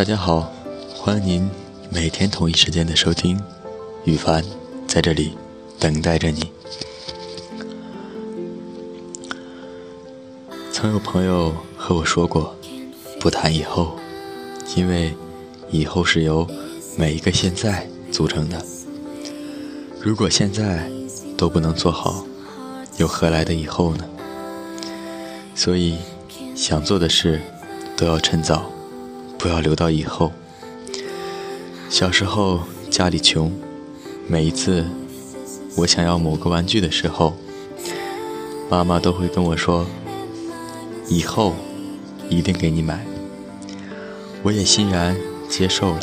大家好，欢迎您每天同一时间的收听，羽凡在这里等待着你。曾有朋友和我说过，不谈以后，因为以后是由每一个现在组成的。如果现在都不能做好，又何来的以后呢？所以，想做的事都要趁早。不要留到以后。小时候家里穷，每一次我想要某个玩具的时候，妈妈都会跟我说：“以后一定给你买。”我也欣然接受了，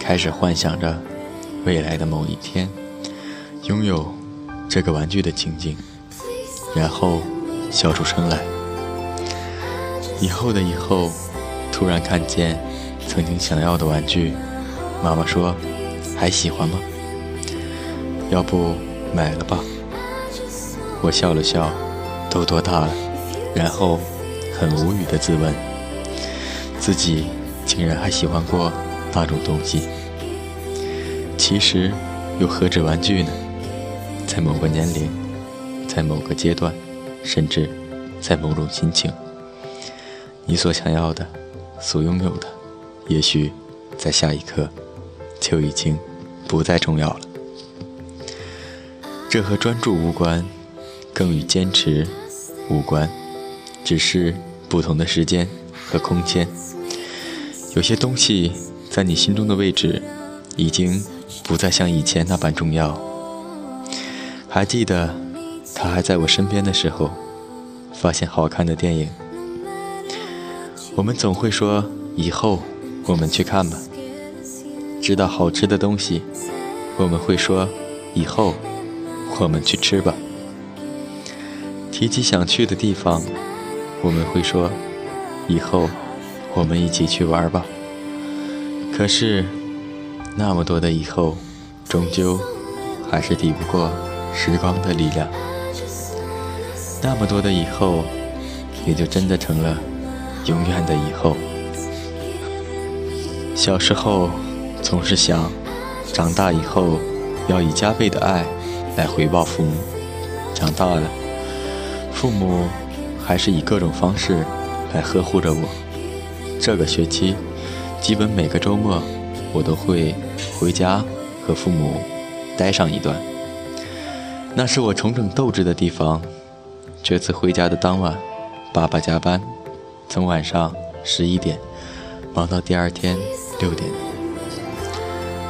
开始幻想着未来的某一天拥有这个玩具的情景，然后笑出声来。以后的以后。突然看见曾经想要的玩具，妈妈说：“还喜欢吗？要不买了吧。”我笑了笑，都多大了？然后很无语的自问：自己竟然还喜欢过那种东西？其实又何止玩具呢？在某个年龄，在某个阶段，甚至在某种心情，你所想要的。所拥有的，也许在下一刻就已经不再重要了。这和专注无关，更与坚持无关，只是不同的时间和空间。有些东西在你心中的位置，已经不再像以前那般重要。还记得他还在我身边的时候，发现好看的电影。我们总会说以后我们去看吧，知道好吃的东西，我们会说以后我们去吃吧。提起想去的地方，我们会说以后我们一起去玩吧。可是那么多的以后，终究还是抵不过时光的力量。那么多的以后，也就真的成了。永远的以后，小时候总是想，长大以后要以加倍的爱来回报父母。长大了，父母还是以各种方式来呵护着我。这个学期，基本每个周末我都会回家和父母待上一段，那是我重整斗志的地方。这次回家的当晚，爸爸加班。从晚上十一点忙到第二天六点，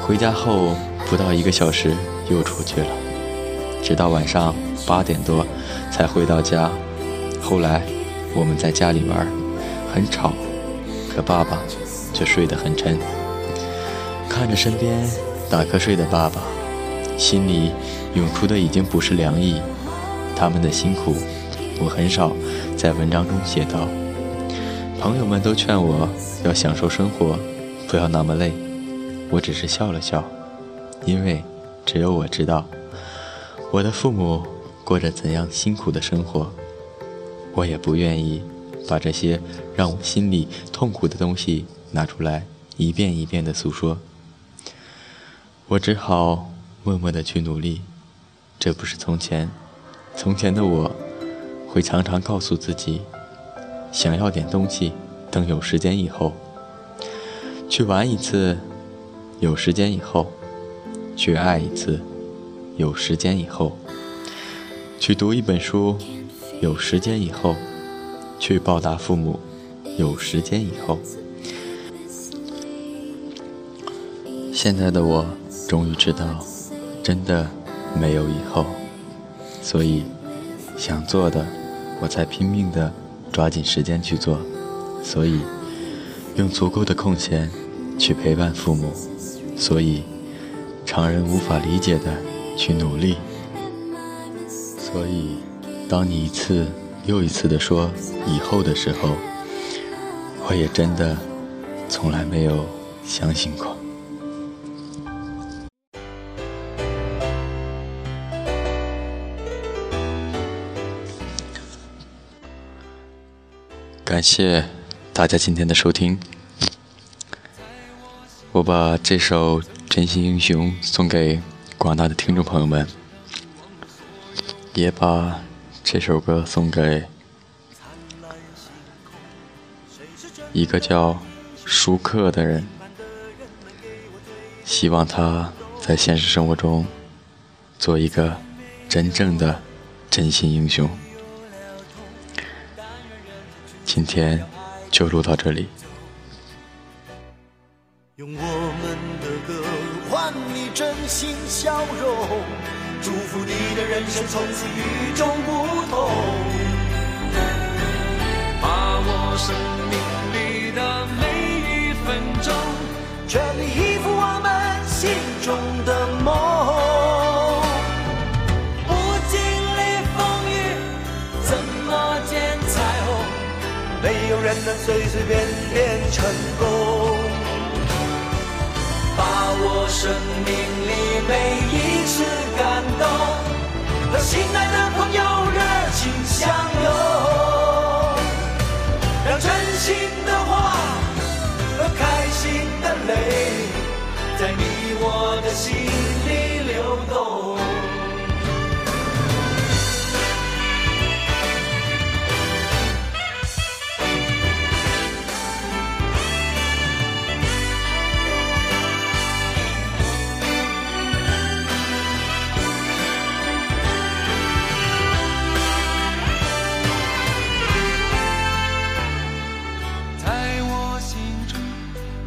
回家后不到一个小时又出去了，直到晚上八点多才回到家。后来我们在家里玩，很吵，可爸爸却睡得很沉。看着身边打瞌睡的爸爸，心里涌出的已经不是凉意。他们的辛苦，我很少在文章中写到。朋友们都劝我要享受生活，不要那么累。我只是笑了笑，因为只有我知道我的父母过着怎样辛苦的生活。我也不愿意把这些让我心里痛苦的东西拿出来一遍一遍的诉说。我只好默默的去努力。这不是从前，从前的我会常常告诉自己。想要点东西，等有时间以后；去玩一次，有时间以后；去爱一次，有时间以后；去读一本书，有时间以后；去报答父母，有时间以后。现在的我终于知道，真的没有以后，所以想做的，我才拼命的。抓紧时间去做，所以用足够的空闲去陪伴父母，所以常人无法理解的去努力。所以，当你一次又一次的说以后的时候，我也真的从来没有相信过。感谢大家今天的收听。我把这首《真心英雄》送给广大的听众朋友们，也把这首歌送给一个叫舒克的人，希望他在现实生活中做一个真正的真心英雄。今天就录到这里。用我们的歌换你真心笑容，祝福你的人生从此与众不同。把握生命里的每一分钟，随随便便成功，把握生命里每一次感动，和心爱的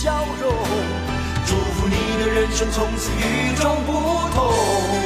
笑容，祝福你的人生从此与众不同。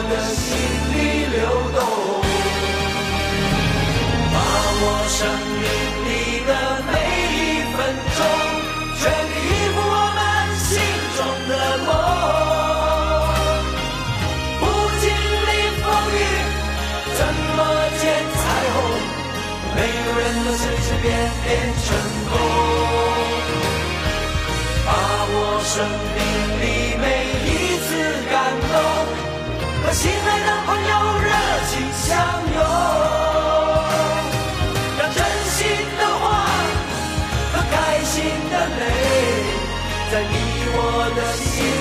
我的心里流动。把握生命里的每一分钟，全力以赴我们心中的梦。不经历风雨，怎么见彩虹？没有人能随随便便成功。把握生命和心爱的朋友热情相拥，让真心的话和开心的泪，在你我的心。